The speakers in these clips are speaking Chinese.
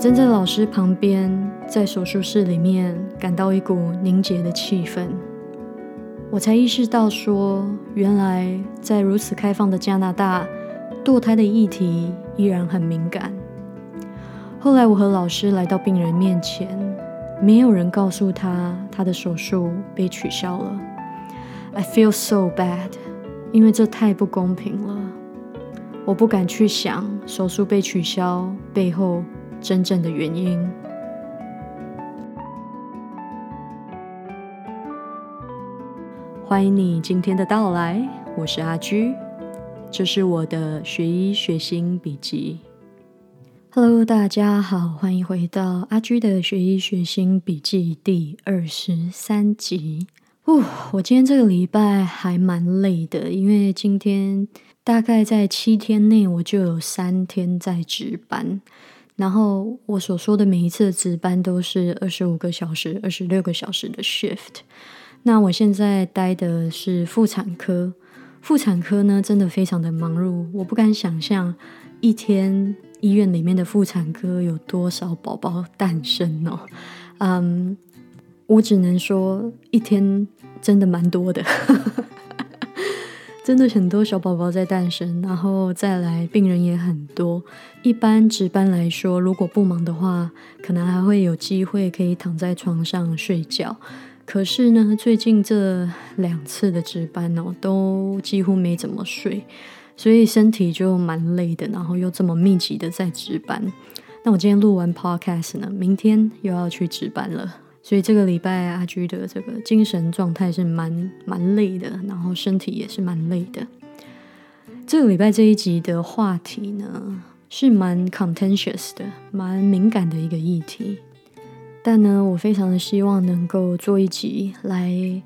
站在老师旁边，在手术室里面感到一股凝结的气氛。我才意识到，说原来在如此开放的加拿大，堕胎的议题依然很敏感。后来，我和老师来到病人面前，没有人告诉他他的手术被取消了。I feel so bad，因为这太不公平了。我不敢去想手术被取消背后真正的原因。欢迎你今天的到来，我是阿居，这是我的学医学心笔记。Hello，大家好，欢迎回到阿居的学医学心笔记第二十三集。哦，我今天这个礼拜还蛮累的，因为今天。大概在七天内，我就有三天在值班。然后我所说的每一次值班都是二十五个小时、二十六个小时的 shift。那我现在待的是妇产科，妇产科呢真的非常的忙碌，我不敢想象一天医院里面的妇产科有多少宝宝诞生哦。嗯，我只能说一天真的蛮多的。真的很多小宝宝在诞生，然后再来病人也很多。一般值班来说，如果不忙的话，可能还会有机会可以躺在床上睡觉。可是呢，最近这两次的值班哦，都几乎没怎么睡，所以身体就蛮累的。然后又这么密集的在值班，那我今天录完 podcast 呢，明天又要去值班了。所以这个礼拜阿居的这个精神状态是蛮蛮累的，然后身体也是蛮累的。这个礼拜这一集的话题呢是蛮 contentious 的，蛮敏感的一个议题。但呢，我非常的希望能够做一集来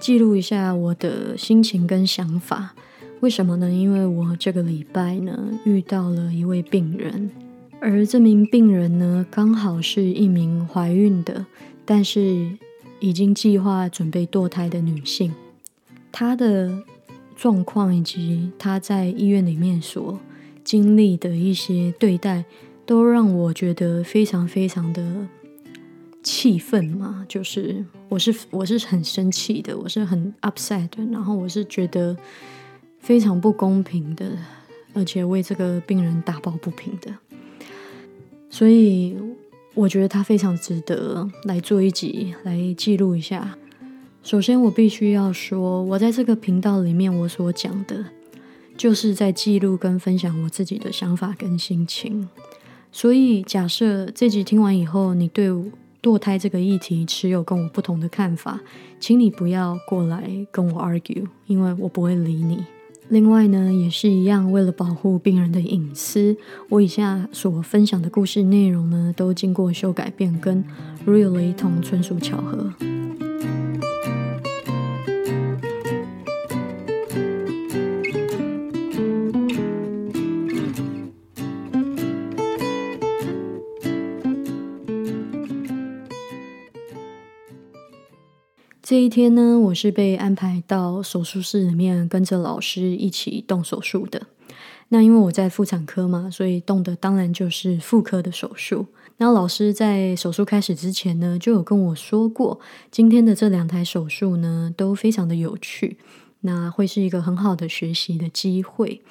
记录一下我的心情跟想法。为什么呢？因为我这个礼拜呢遇到了一位病人，而这名病人呢刚好是一名怀孕的。但是已经计划准备堕胎的女性，她的状况以及她在医院里面所经历的一些对待，都让我觉得非常非常的气愤嘛。就是我是我是很生气的，我是很 upset 的，然后我是觉得非常不公平的，而且为这个病人打抱不平的，所以。我觉得它非常值得来做一集来记录一下。首先，我必须要说，我在这个频道里面，我所讲的，就是在记录跟分享我自己的想法跟心情。所以，假设这集听完以后，你对堕胎这个议题持有跟我不同的看法，请你不要过来跟我 argue，因为我不会理你。另外呢，也是一样，为了保护病人的隐私，我以下所分享的故事内容呢，都经过修改变更，如有雷同，纯属巧合。这一天呢，我是被安排到手术室里面跟着老师一起动手术的。那因为我在妇产科嘛，所以动的当然就是妇科的手术。那老师在手术开始之前呢，就有跟我说过，今天的这两台手术呢都非常的有趣，那会是一个很好的学习的机会。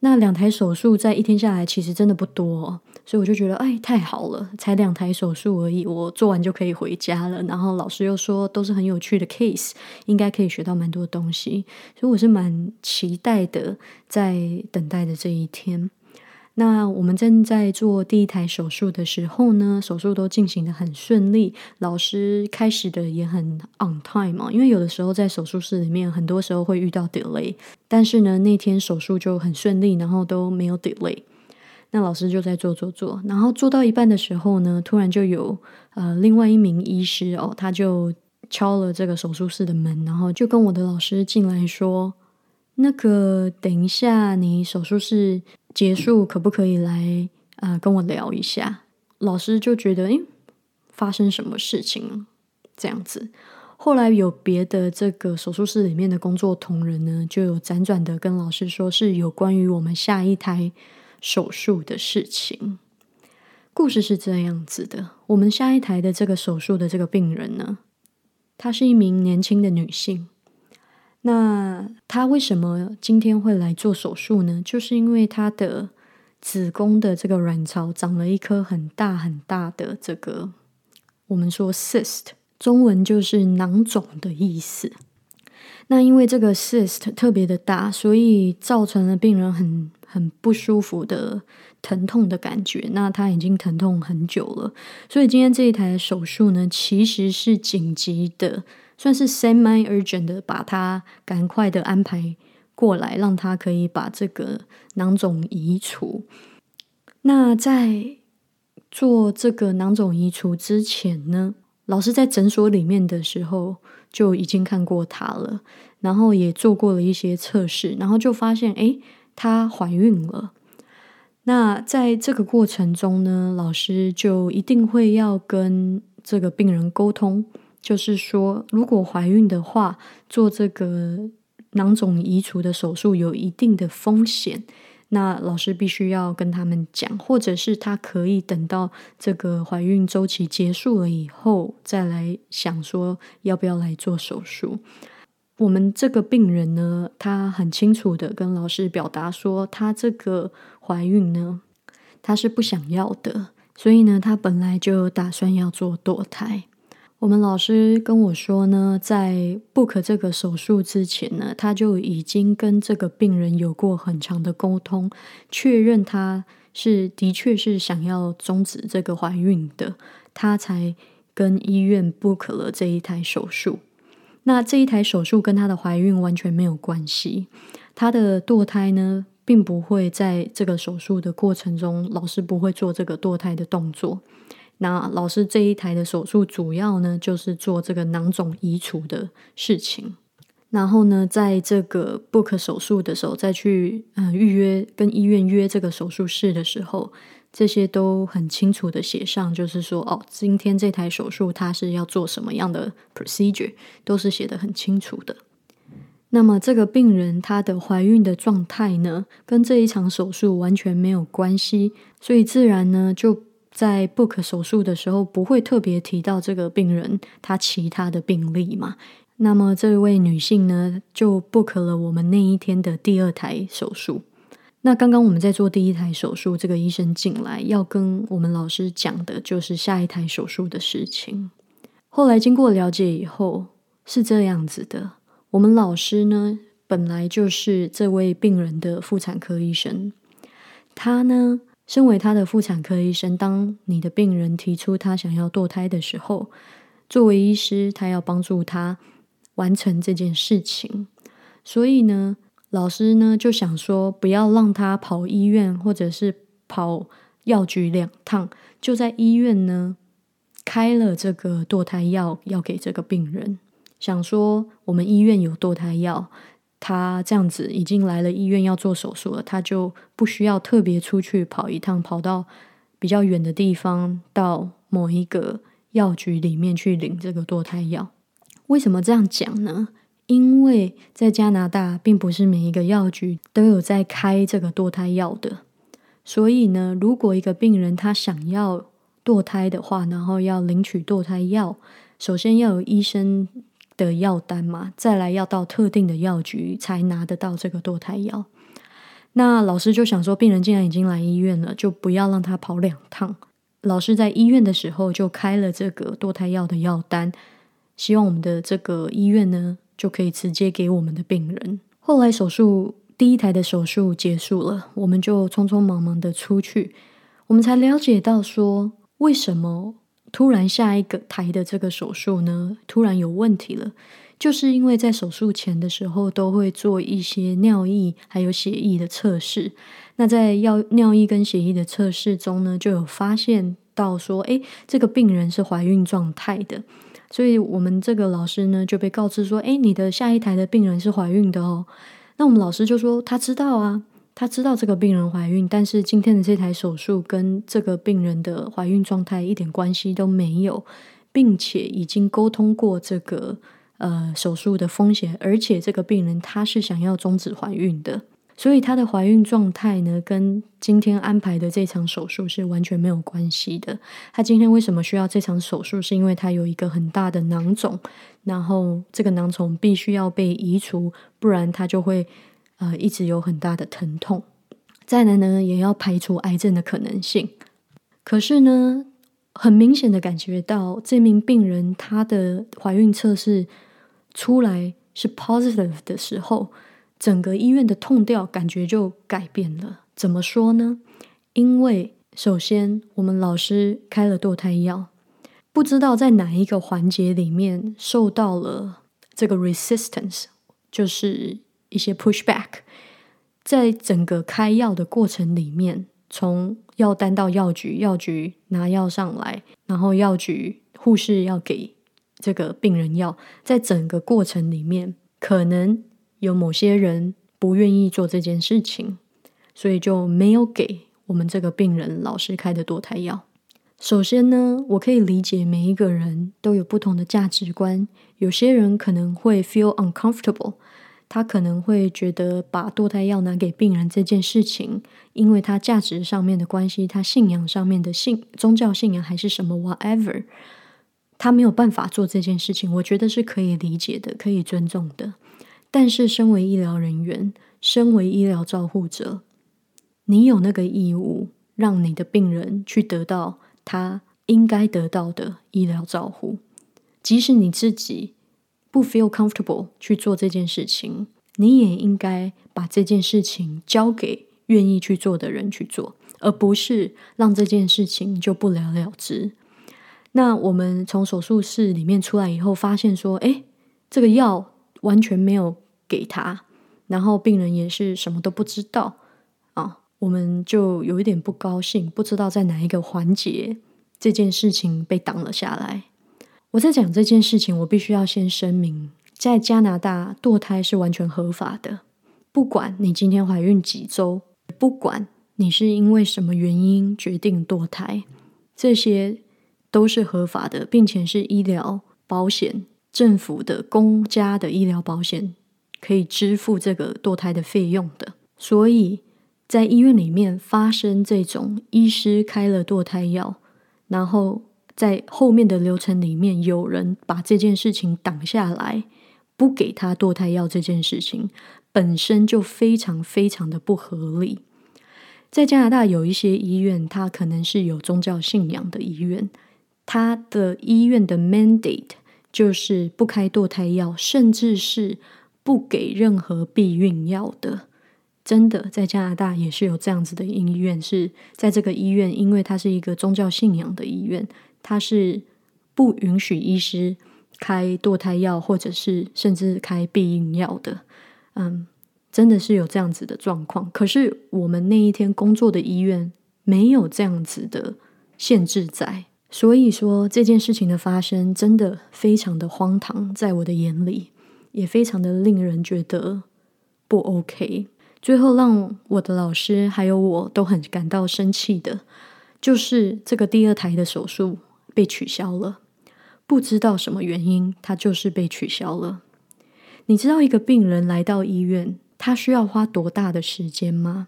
那两台手术在一天下来其实真的不多，所以我就觉得哎太好了，才两台手术而已，我做完就可以回家了。然后老师又说都是很有趣的 case，应该可以学到蛮多东西，所以我是蛮期待的，在等待的这一天。那我们正在做第一台手术的时候呢，手术都进行的很顺利，老师开始的也很 on time 嘛。因为有的时候在手术室里面，很多时候会遇到 delay，但是呢，那天手术就很顺利，然后都没有 delay。那老师就在做做做，然后做到一半的时候呢，突然就有呃另外一名医师哦，他就敲了这个手术室的门，然后就跟我的老师进来说：“那个等一下，你手术室。”结束可不可以来啊跟我聊一下？老师就觉得诶，发生什么事情这样子。后来有别的这个手术室里面的工作同仁呢，就有辗转的跟老师说是有关于我们下一台手术的事情。故事是这样子的：我们下一台的这个手术的这个病人呢，她是一名年轻的女性。那她为什么今天会来做手术呢？就是因为她的子宫的这个卵巢长了一颗很大很大的这个，我们说 cyst，中文就是囊肿的意思。那因为这个 cyst 特别的大，所以造成了病人很很不舒服的疼痛的感觉。那他已经疼痛很久了，所以今天这一台手术呢，其实是紧急的，算是 semi urgent 的，把他赶快的安排过来，让他可以把这个囊肿移除。那在做这个囊肿移除之前呢，老师在诊所里面的时候。就已经看过她了，然后也做过了一些测试，然后就发现，哎，她怀孕了。那在这个过程中呢，老师就一定会要跟这个病人沟通，就是说，如果怀孕的话，做这个囊肿移除的手术有一定的风险。那老师必须要跟他们讲，或者是他可以等到这个怀孕周期结束了以后，再来想说要不要来做手术。我们这个病人呢，他很清楚的跟老师表达说，他这个怀孕呢，他是不想要的，所以呢，他本来就打算要做堕胎。我们老师跟我说呢，在 book 这个手术之前呢，他就已经跟这个病人有过很长的沟通，确认他是的确是想要终止这个怀孕的，他才跟医院 book 了这一台手术。那这一台手术跟他的怀孕完全没有关系，他的堕胎呢，并不会在这个手术的过程中，老师不会做这个堕胎的动作。那老师这一台的手术主要呢，就是做这个囊肿移除的事情。然后呢，在这个 book 手术的时候，再去嗯预约跟医院约这个手术室的时候，这些都很清楚的写上，就是说哦，今天这台手术它是要做什么样的 procedure，都是写的很清楚的。那么这个病人她的怀孕的状态呢，跟这一场手术完全没有关系，所以自然呢就。在 book 手术的时候，不会特别提到这个病人他其他的病例嘛？那么这位女性呢，就 book 了我们那一天的第二台手术。那刚刚我们在做第一台手术，这个医生进来要跟我们老师讲的就是下一台手术的事情。后来经过了解以后，是这样子的：我们老师呢，本来就是这位病人的妇产科医生，他呢。身为他的妇产科医生，当你的病人提出他想要堕胎的时候，作为医师，他要帮助他完成这件事情。所以呢，老师呢就想说，不要让他跑医院或者是跑药局两趟，就在医院呢开了这个堕胎药，要给这个病人。想说，我们医院有堕胎药。他这样子已经来了医院要做手术了，他就不需要特别出去跑一趟，跑到比较远的地方，到某一个药局里面去领这个堕胎药。为什么这样讲呢？因为在加拿大，并不是每一个药局都有在开这个堕胎药的。所以呢，如果一个病人他想要堕胎的话，然后要领取堕胎药，首先要有医生。的药单嘛，再来要到特定的药局才拿得到这个堕胎药。那老师就想说，病人既然已经来医院了，就不要让他跑两趟。老师在医院的时候就开了这个堕胎药的药单，希望我们的这个医院呢就可以直接给我们的病人。后来手术第一台的手术结束了，我们就匆匆忙忙的出去，我们才了解到说为什么。突然，下一个台的这个手术呢，突然有问题了，就是因为在手术前的时候都会做一些尿液还有血液的测试。那在药尿液跟血液的测试中呢，就有发现到说，诶，这个病人是怀孕状态的。所以我们这个老师呢就被告知说，诶，你的下一台的病人是怀孕的哦。那我们老师就说，他知道啊。他知道这个病人怀孕，但是今天的这台手术跟这个病人的怀孕状态一点关系都没有，并且已经沟通过这个呃手术的风险，而且这个病人他是想要终止怀孕的，所以她的怀孕状态呢，跟今天安排的这场手术是完全没有关系的。她今天为什么需要这场手术？是因为她有一个很大的囊肿，然后这个囊肿必须要被移除，不然她就会呃一直有很大的疼痛。再来呢，也要排除癌症的可能性。可是呢，很明显的感觉到这名病人她的怀孕测试出来是 positive 的时候。整个医院的痛调感觉就改变了。怎么说呢？因为首先我们老师开了堕胎药，不知道在哪一个环节里面受到了这个 resistance，就是一些 pushback。在整个开药的过程里面，从药单到药局，药局拿药上来，然后药局护士要给这个病人药，在整个过程里面可能。有某些人不愿意做这件事情，所以就没有给我们这个病人老师开的堕胎药。首先呢，我可以理解每一个人都有不同的价值观，有些人可能会 feel uncomfortable，他可能会觉得把堕胎药拿给病人这件事情，因为他价值上面的关系，他信仰上面的信宗教信仰还是什么 whatever，他没有办法做这件事情，我觉得是可以理解的，可以尊重的。但是，身为医疗人员，身为医疗照护者，你有那个义务，让你的病人去得到他应该得到的医疗照护。即使你自己不 feel comfortable 去做这件事情，你也应该把这件事情交给愿意去做的人去做，而不是让这件事情就不了了之。那我们从手术室里面出来以后，发现说，哎，这个药。完全没有给他，然后病人也是什么都不知道啊，我们就有一点不高兴，不知道在哪一个环节这件事情被挡了下来。我在讲这件事情，我必须要先声明，在加拿大堕胎是完全合法的，不管你今天怀孕几周，不管你是因为什么原因决定堕胎，这些都是合法的，并且是医疗保险。政府的公家的医疗保险可以支付这个堕胎的费用的，所以在医院里面发生这种医师开了堕胎药，然后在后面的流程里面有人把这件事情挡下来，不给他堕胎药这件事情本身就非常非常的不合理。在加拿大有一些医院，它可能是有宗教信仰的医院，它的医院的 mandate。就是不开堕胎药，甚至是不给任何避孕药的。真的，在加拿大也是有这样子的医院，是在这个医院，因为它是一个宗教信仰的医院，它是不允许医师开堕胎药，或者是甚至开避孕药的。嗯，真的是有这样子的状况。可是我们那一天工作的医院没有这样子的限制在。所以说这件事情的发生真的非常的荒唐，在我的眼里也非常的令人觉得不 OK。最后让我的老师还有我都很感到生气的，就是这个第二台的手术被取消了，不知道什么原因，他就是被取消了。你知道一个病人来到医院，他需要花多大的时间吗？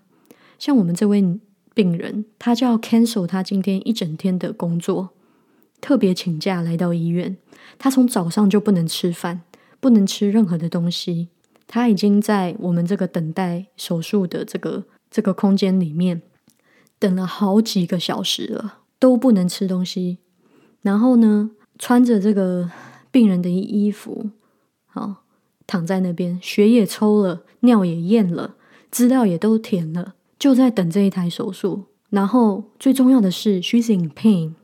像我们这位。病人他就要 cancel 他今天一整天的工作，特别请假来到医院。他从早上就不能吃饭，不能吃任何的东西。他已经在我们这个等待手术的这个这个空间里面等了好几个小时了，都不能吃东西。然后呢，穿着这个病人的衣服，好躺在那边，血也抽了，尿也验了，资料也都填了。就在等这一台手术，然后最重要的是，she's in pain，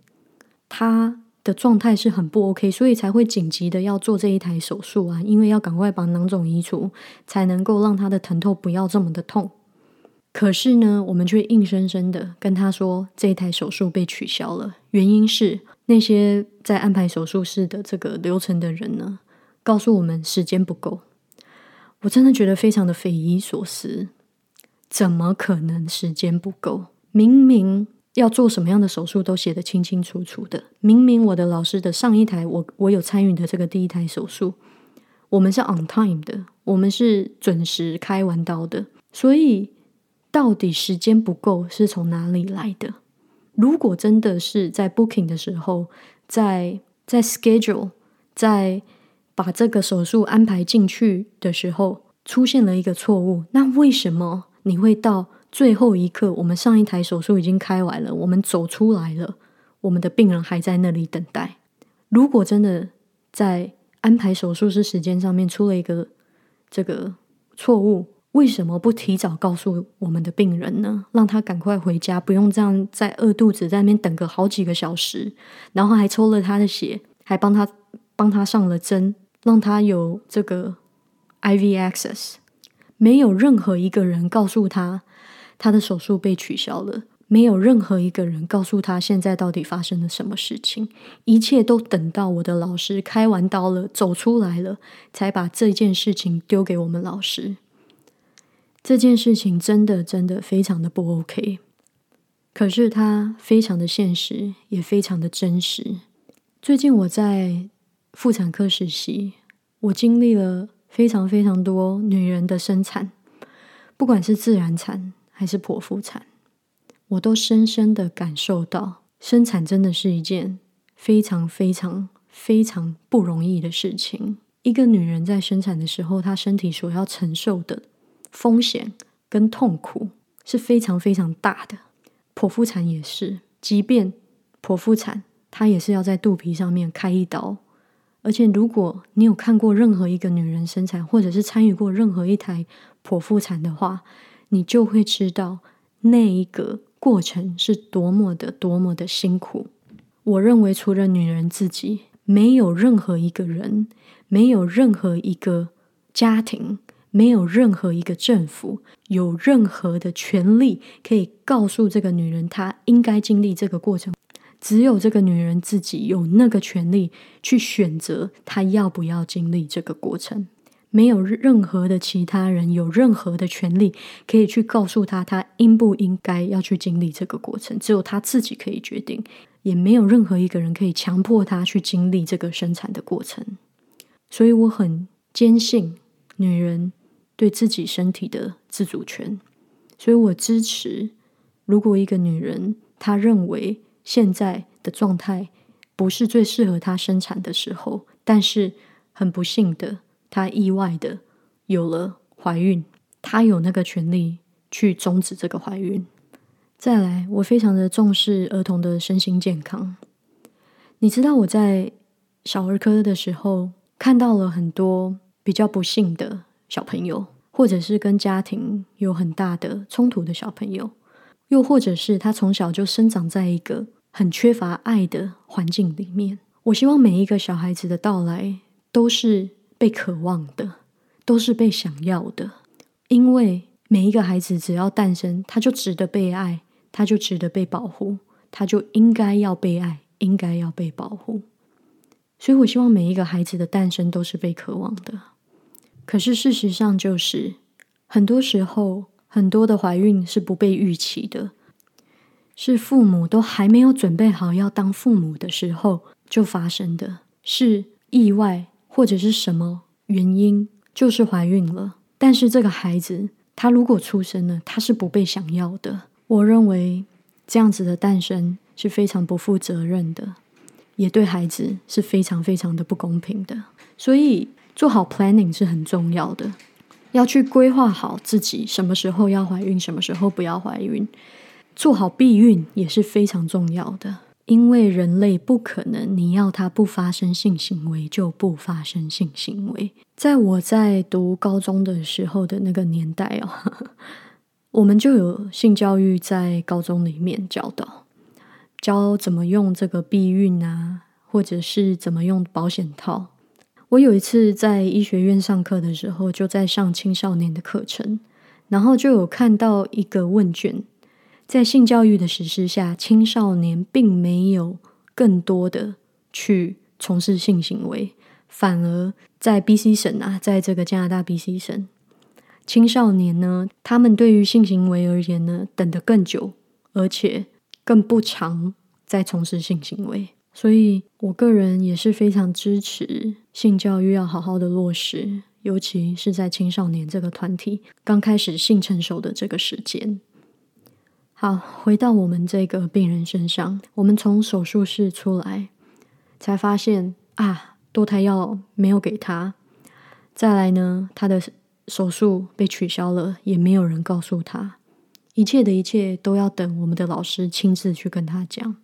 她的状态是很不 OK，所以才会紧急的要做这一台手术啊，因为要赶快把囊肿移除，才能够让她的疼痛不要这么的痛。可是呢，我们却硬生生的跟她说，这一台手术被取消了，原因是那些在安排手术室的这个流程的人呢，告诉我们时间不够。我真的觉得非常的匪夷所思。怎么可能时间不够？明明要做什么样的手术都写得清清楚楚的。明明我的老师的上一台，我我有参与的这个第一台手术，我们是 on time 的，我们是准时开完刀的。所以，到底时间不够是从哪里来的？如果真的是在 booking 的时候，在在 schedule，在把这个手术安排进去的时候，出现了一个错误，那为什么你会到最后一刻？我们上一台手术已经开完了，我们走出来了，我们的病人还在那里等待。如果真的在安排手术是时间上面出了一个这个错误，为什么不提早告诉我们的病人呢？让他赶快回家，不用这样在饿肚子在那边等个好几个小时，然后还抽了他的血，还帮他帮他上了针，让他有这个 IV access。没有任何一个人告诉他他的手术被取消了。没有任何一个人告诉他现在到底发生了什么事情，一切都等到我的老师开完刀了，走出来了，才把这件事情丢给我们老师。这件事情真的真的非常的不 OK，可是它非常的现实，也非常的真实。最近我在妇产科实习，我经历了非常非常多女人的生产，不管是自然产还是剖腹产。我都深深的感受到，生产真的是一件非常非常非常不容易的事情。一个女人在生产的时候，她身体所要承受的风险跟痛苦是非常非常大的。剖腹产也是，即便剖腹产，它也是要在肚皮上面开一刀。而且，如果你有看过任何一个女人生产，或者是参与过任何一台剖腹产的话，你就会知道那一个。过程是多么的多么的辛苦。我认为，除了女人自己，没有任何一个人，没有任何一个家庭，没有任何一个政府，有任何的权利可以告诉这个女人她应该经历这个过程。只有这个女人自己有那个权利去选择她要不要经历这个过程。没有任何的其他人有任何的权利可以去告诉他，他应不应该要去经历这个过程，只有他自己可以决定，也没有任何一个人可以强迫他去经历这个生产的过程。所以我很坚信女人对自己身体的自主权，所以我支持，如果一个女人她认为现在的状态不是最适合她生产的时候，但是很不幸的。她意外的有了怀孕，她有那个权利去终止这个怀孕。再来，我非常的重视儿童的身心健康。你知道我在小儿科的时候看到了很多比较不幸的小朋友，或者是跟家庭有很大的冲突的小朋友，又或者是他从小就生长在一个很缺乏爱的环境里面。我希望每一个小孩子的到来都是。被渴望的都是被想要的，因为每一个孩子只要诞生，他就值得被爱，他就值得被保护，他就应该要被爱，应该要被保护。所以我希望每一个孩子的诞生都是被渴望的。可是事实上就是，很多时候很多的怀孕是不被预期的，是父母都还没有准备好要当父母的时候就发生的，是意外。或者是什么原因，就是怀孕了。但是这个孩子，他如果出生了，他是不被想要的。我认为这样子的诞生是非常不负责任的，也对孩子是非常非常的不公平的。所以做好 planning 是很重要的，要去规划好自己什么时候要怀孕，什么时候不要怀孕，做好避孕也是非常重要的。因为人类不可能，你要他不发生性行为就不发生性行为。在我在读高中的时候的那个年代哦，我们就有性教育在高中里面教导，教怎么用这个避孕啊，或者是怎么用保险套。我有一次在医学院上课的时候，就在上青少年的课程，然后就有看到一个问卷。在性教育的实施下，青少年并没有更多的去从事性行为，反而在 B.C 省啊，在这个加拿大 B.C 省，青少年呢，他们对于性行为而言呢，等得更久，而且更不常在从事性行为。所以，我个人也是非常支持性教育要好好的落实，尤其是在青少年这个团体刚开始性成熟的这个时间。好，回到我们这个病人身上，我们从手术室出来，才发现啊，堕胎药没有给他。再来呢，他的手术被取消了，也没有人告诉他。一切的一切都要等我们的老师亲自去跟他讲。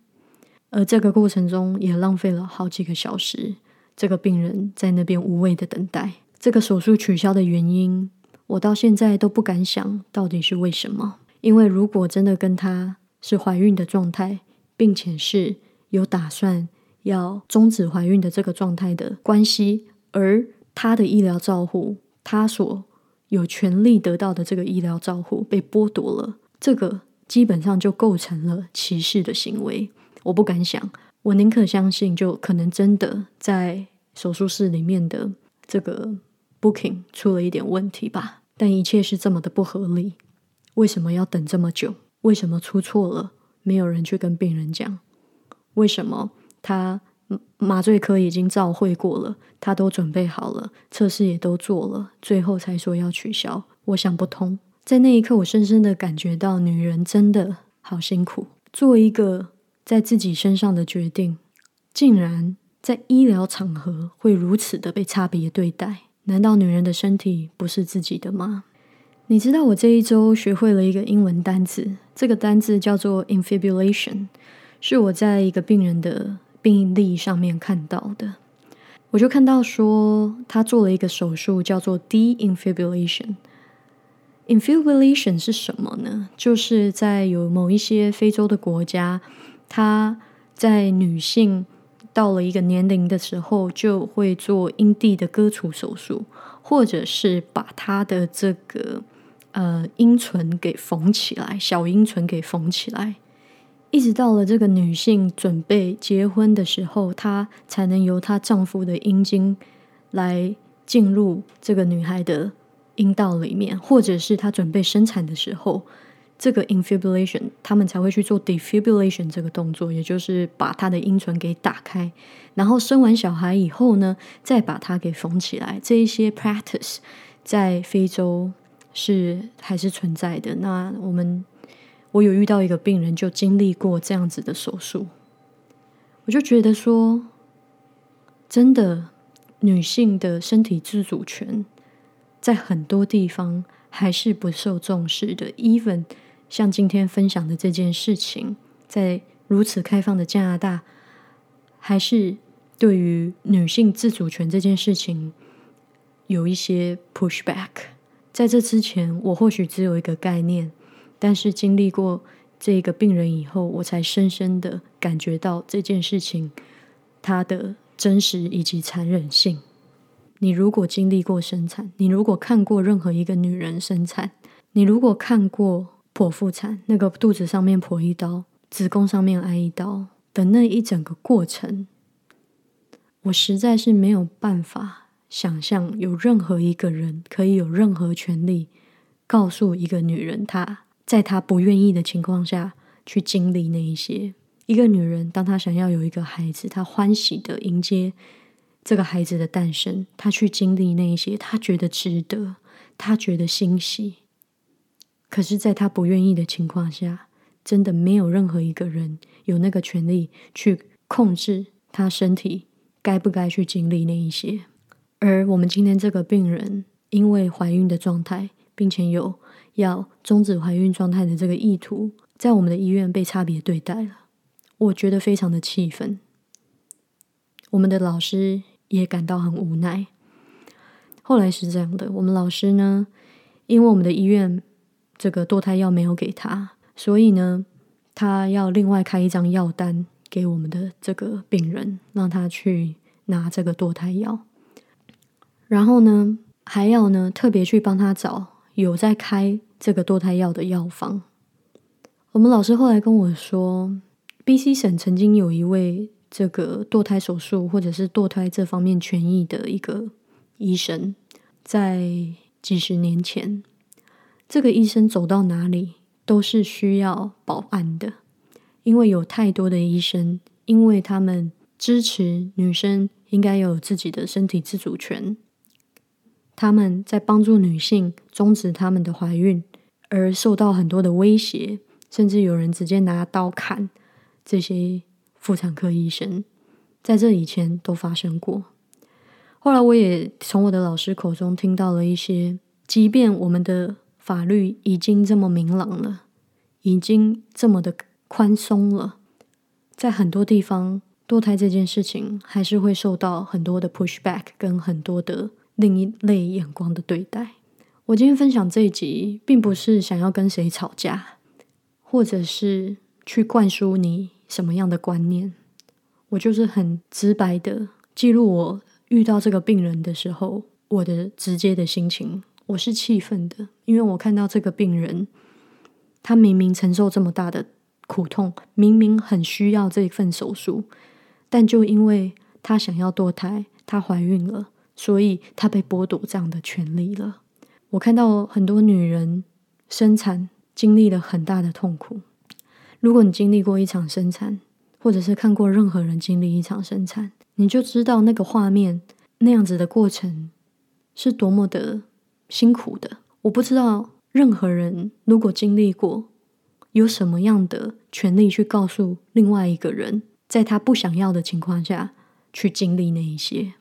而这个过程中也浪费了好几个小时，这个病人在那边无谓的等待。这个手术取消的原因，我到现在都不敢想到底是为什么。因为如果真的跟她是怀孕的状态，并且是有打算要终止怀孕的这个状态的关系，而她的医疗照护，她所有权利得到的这个医疗照护被剥夺了，这个基本上就构成了歧视的行为。我不敢想，我宁可相信，就可能真的在手术室里面的这个 booking 出了一点问题吧。但一切是这么的不合理，为什么要等这么久？为什么出错了没有人去跟病人讲？为什么他麻醉科已经照会过了，他都准备好了，测试也都做了，最后才说要取消？我想不通。在那一刻，我深深的感觉到，女人真的好辛苦，做一个。在自己身上的决定，竟然在医疗场合会如此的被差别对待？难道女人的身体不是自己的吗？你知道我这一周学会了一个英文单字，这个单字叫做 infibulation，是我在一个病人的病历上面看到的。我就看到说他做了一个手术，叫做 de-infibulation。infibulation 是什么呢？就是在有某一些非洲的国家。她在女性到了一个年龄的时候，就会做阴蒂的割除手术，或者是把她的这个呃阴唇给缝起来，小阴唇给缝起来，一直到了这个女性准备结婚的时候，她才能由她丈夫的阴茎来进入这个女孩的阴道里面，或者是她准备生产的时候。这个 infibulation，他们才会去做 defibulation 这个动作，也就是把他的阴唇给打开，然后生完小孩以后呢，再把它给缝起来。这一些 practice 在非洲是还是存在的。那我们我有遇到一个病人，就经历过这样子的手术，我就觉得说，真的女性的身体自主权在很多地方还是不受重视的，even。像今天分享的这件事情，在如此开放的加拿大，还是对于女性自主权这件事情有一些 pushback。在这之前，我或许只有一个概念，但是经历过这个病人以后，我才深深的感觉到这件事情它的真实以及残忍性。你如果经历过生产，你如果看过任何一个女人生产，你如果看过。剖腹产，那个肚子上面剖一刀，子宫上面挨一刀的那一整个过程，我实在是没有办法想象有任何一个人可以有任何权利告诉一个女人，她在她不愿意的情况下去经历那一些。一个女人，当她想要有一个孩子，她欢喜的迎接这个孩子的诞生，她去经历那一些，她觉得值得，她觉得欣喜。可是，在他不愿意的情况下，真的没有任何一个人有那个权利去控制他身体该不该去经历那一些。而我们今天这个病人，因为怀孕的状态，并且有要终止怀孕状态的这个意图，在我们的医院被差别对待了，我觉得非常的气愤。我们的老师也感到很无奈。后来是这样的，我们老师呢，因为我们的医院。这个堕胎药没有给他，所以呢，他要另外开一张药单给我们的这个病人，让他去拿这个堕胎药。然后呢，还要呢特别去帮他找有在开这个堕胎药的药房。我们老师后来跟我说，B C 省曾经有一位这个堕胎手术或者是堕胎这方面权益的一个医生，在几十年前。这个医生走到哪里都是需要保安的，因为有太多的医生，因为他们支持女生应该有自己的身体自主权，他们在帮助女性终止他们的怀孕，而受到很多的威胁，甚至有人直接拿刀砍这些妇产科医生，在这以前都发生过。后来我也从我的老师口中听到了一些，即便我们的法律已经这么明朗了，已经这么的宽松了，在很多地方堕胎这件事情还是会受到很多的 pushback 跟很多的。另一类眼光的对待。我今天分享这一集，并不是想要跟谁吵架，或者是去灌输你什么样的观念。我就是很直白的记录我遇到这个病人的时候，我的直接的心情。我是气愤的，因为我看到这个病人，他明明承受这么大的苦痛，明明很需要这份手术，但就因为他想要堕胎，她怀孕了。所以她被剥夺这样的权利了。我看到很多女人生产经历了很大的痛苦。如果你经历过一场生产，或者是看过任何人经历一场生产，你就知道那个画面那样子的过程是多么的辛苦的。我不知道任何人如果经历过，有什么样的权利去告诉另外一个人，在他不想要的情况下去经历那一些。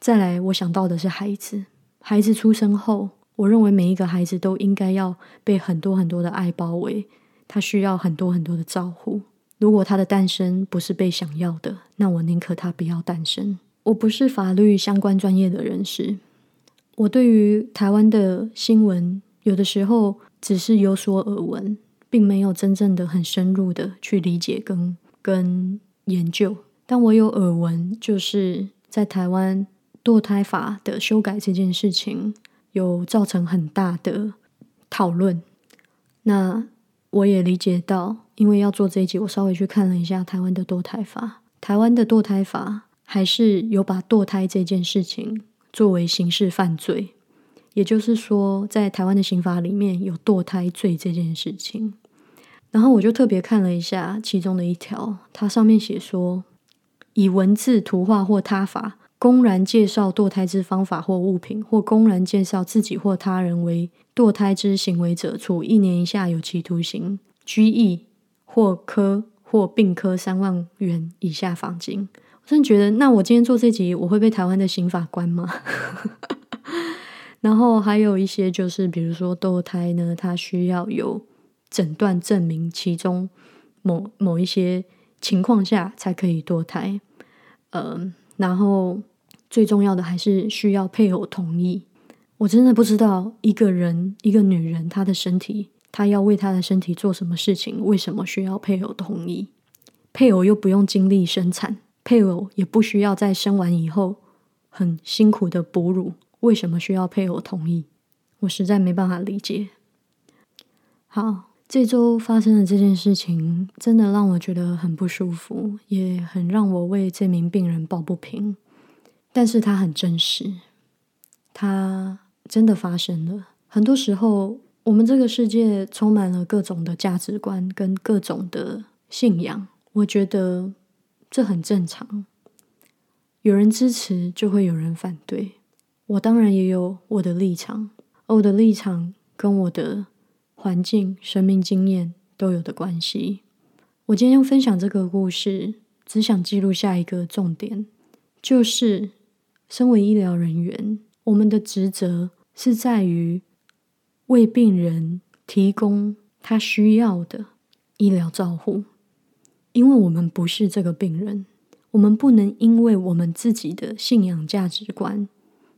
再来，我想到的是孩子。孩子出生后，我认为每一个孩子都应该要被很多很多的爱包围，他需要很多很多的照顾。如果他的诞生不是被想要的，那我宁可他不要诞生。我不是法律相关专业的人士，我对于台湾的新闻，有的时候只是有所耳闻，并没有真正的很深入的去理解跟跟研究。但我有耳闻，就是在台湾。堕胎法的修改这件事情有造成很大的讨论。那我也理解到，因为要做这一集，我稍微去看了一下台湾的堕胎法。台湾的堕胎法还是有把堕胎这件事情作为刑事犯罪，也就是说，在台湾的刑法里面有堕胎罪这件事情。然后我就特别看了一下其中的一条，它上面写说，以文字、图画或他法。公然介绍堕胎之方法或物品，或公然介绍自己或他人为堕胎之行为者，处一年以下有期徒刑、拘役或科或并科三万元以下罚金。真的觉得，那我今天做这集，我会被台湾的刑法关吗？然后还有一些就是，比如说堕胎呢，它需要有诊断证明，其中某某一些情况下才可以堕胎。嗯，然后。最重要的还是需要配偶同意。我真的不知道一个人，一个女人，她的身体，她要为她的身体做什么事情，为什么需要配偶同意？配偶又不用经历生产，配偶也不需要在生完以后很辛苦的哺乳，为什么需要配偶同意？我实在没办法理解。好，这周发生的这件事情，真的让我觉得很不舒服，也很让我为这名病人抱不平。但是它很真实，它真的发生了。很多时候，我们这个世界充满了各种的价值观跟各种的信仰，我觉得这很正常。有人支持，就会有人反对。我当然也有我的立场，而我的立场跟我的环境、生命经验都有的关系。我今天分享这个故事，只想记录下一个重点，就是。身为医疗人员，我们的职责是在于为病人提供他需要的医疗照护。因为我们不是这个病人，我们不能因为我们自己的信仰价值观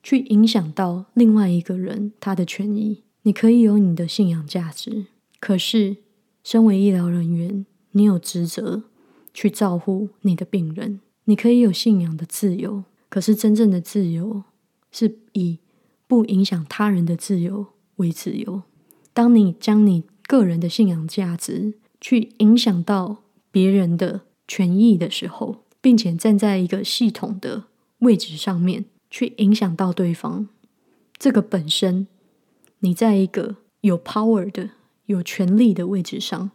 去影响到另外一个人他的权益。你可以有你的信仰价值，可是身为医疗人员，你有职责去照顾你的病人。你可以有信仰的自由。可是，真正的自由是以不影响他人的自由为自由。当你将你个人的信仰价值去影响到别人的权益的时候，并且站在一个系统的位置上面去影响到对方，这个本身，你在一个有 power 的、有权力的位置上，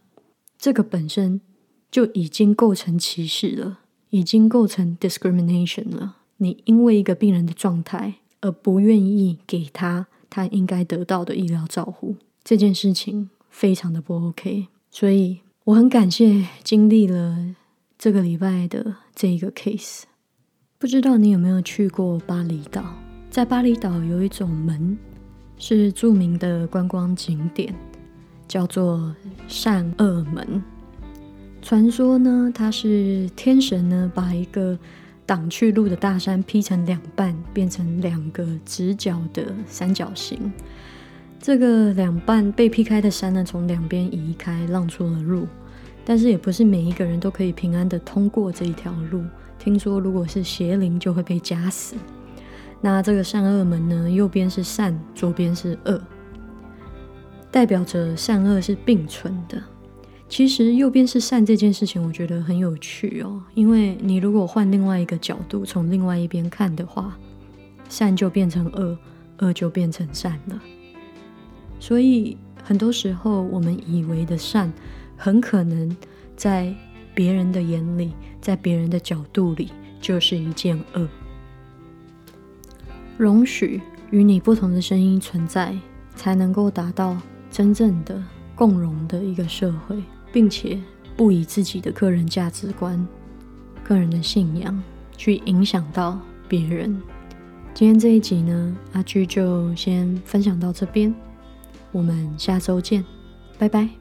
这个本身就已经构成歧视了，已经构成 discrimination 了。你因为一个病人的状态而不愿意给他他应该得到的医疗照护，这件事情非常的不 OK。所以我很感谢经历了这个礼拜的这一个 case。不知道你有没有去过巴厘岛？在巴厘岛有一种门是著名的观光景点，叫做善恶门。传说呢，它是天神呢把一个挡去路的大山劈成两半，变成两个直角的三角形。这个两半被劈开的山呢，从两边移开，让出了路。但是也不是每一个人都可以平安的通过这一条路。听说如果是邪灵，就会被夹死。那这个善恶门呢，右边是善，左边是恶，代表着善恶是并存的。其实右边是善这件事情，我觉得很有趣哦。因为你如果换另外一个角度，从另外一边看的话，善就变成恶，恶就变成善了。所以很多时候，我们以为的善，很可能在别人的眼里，在别人的角度里，就是一件恶。容许与你不同的声音存在，才能够达到真正的共荣的一个社会。并且不以自己的个人价值观、个人的信仰去影响到别人。今天这一集呢，阿居就先分享到这边，我们下周见，拜拜。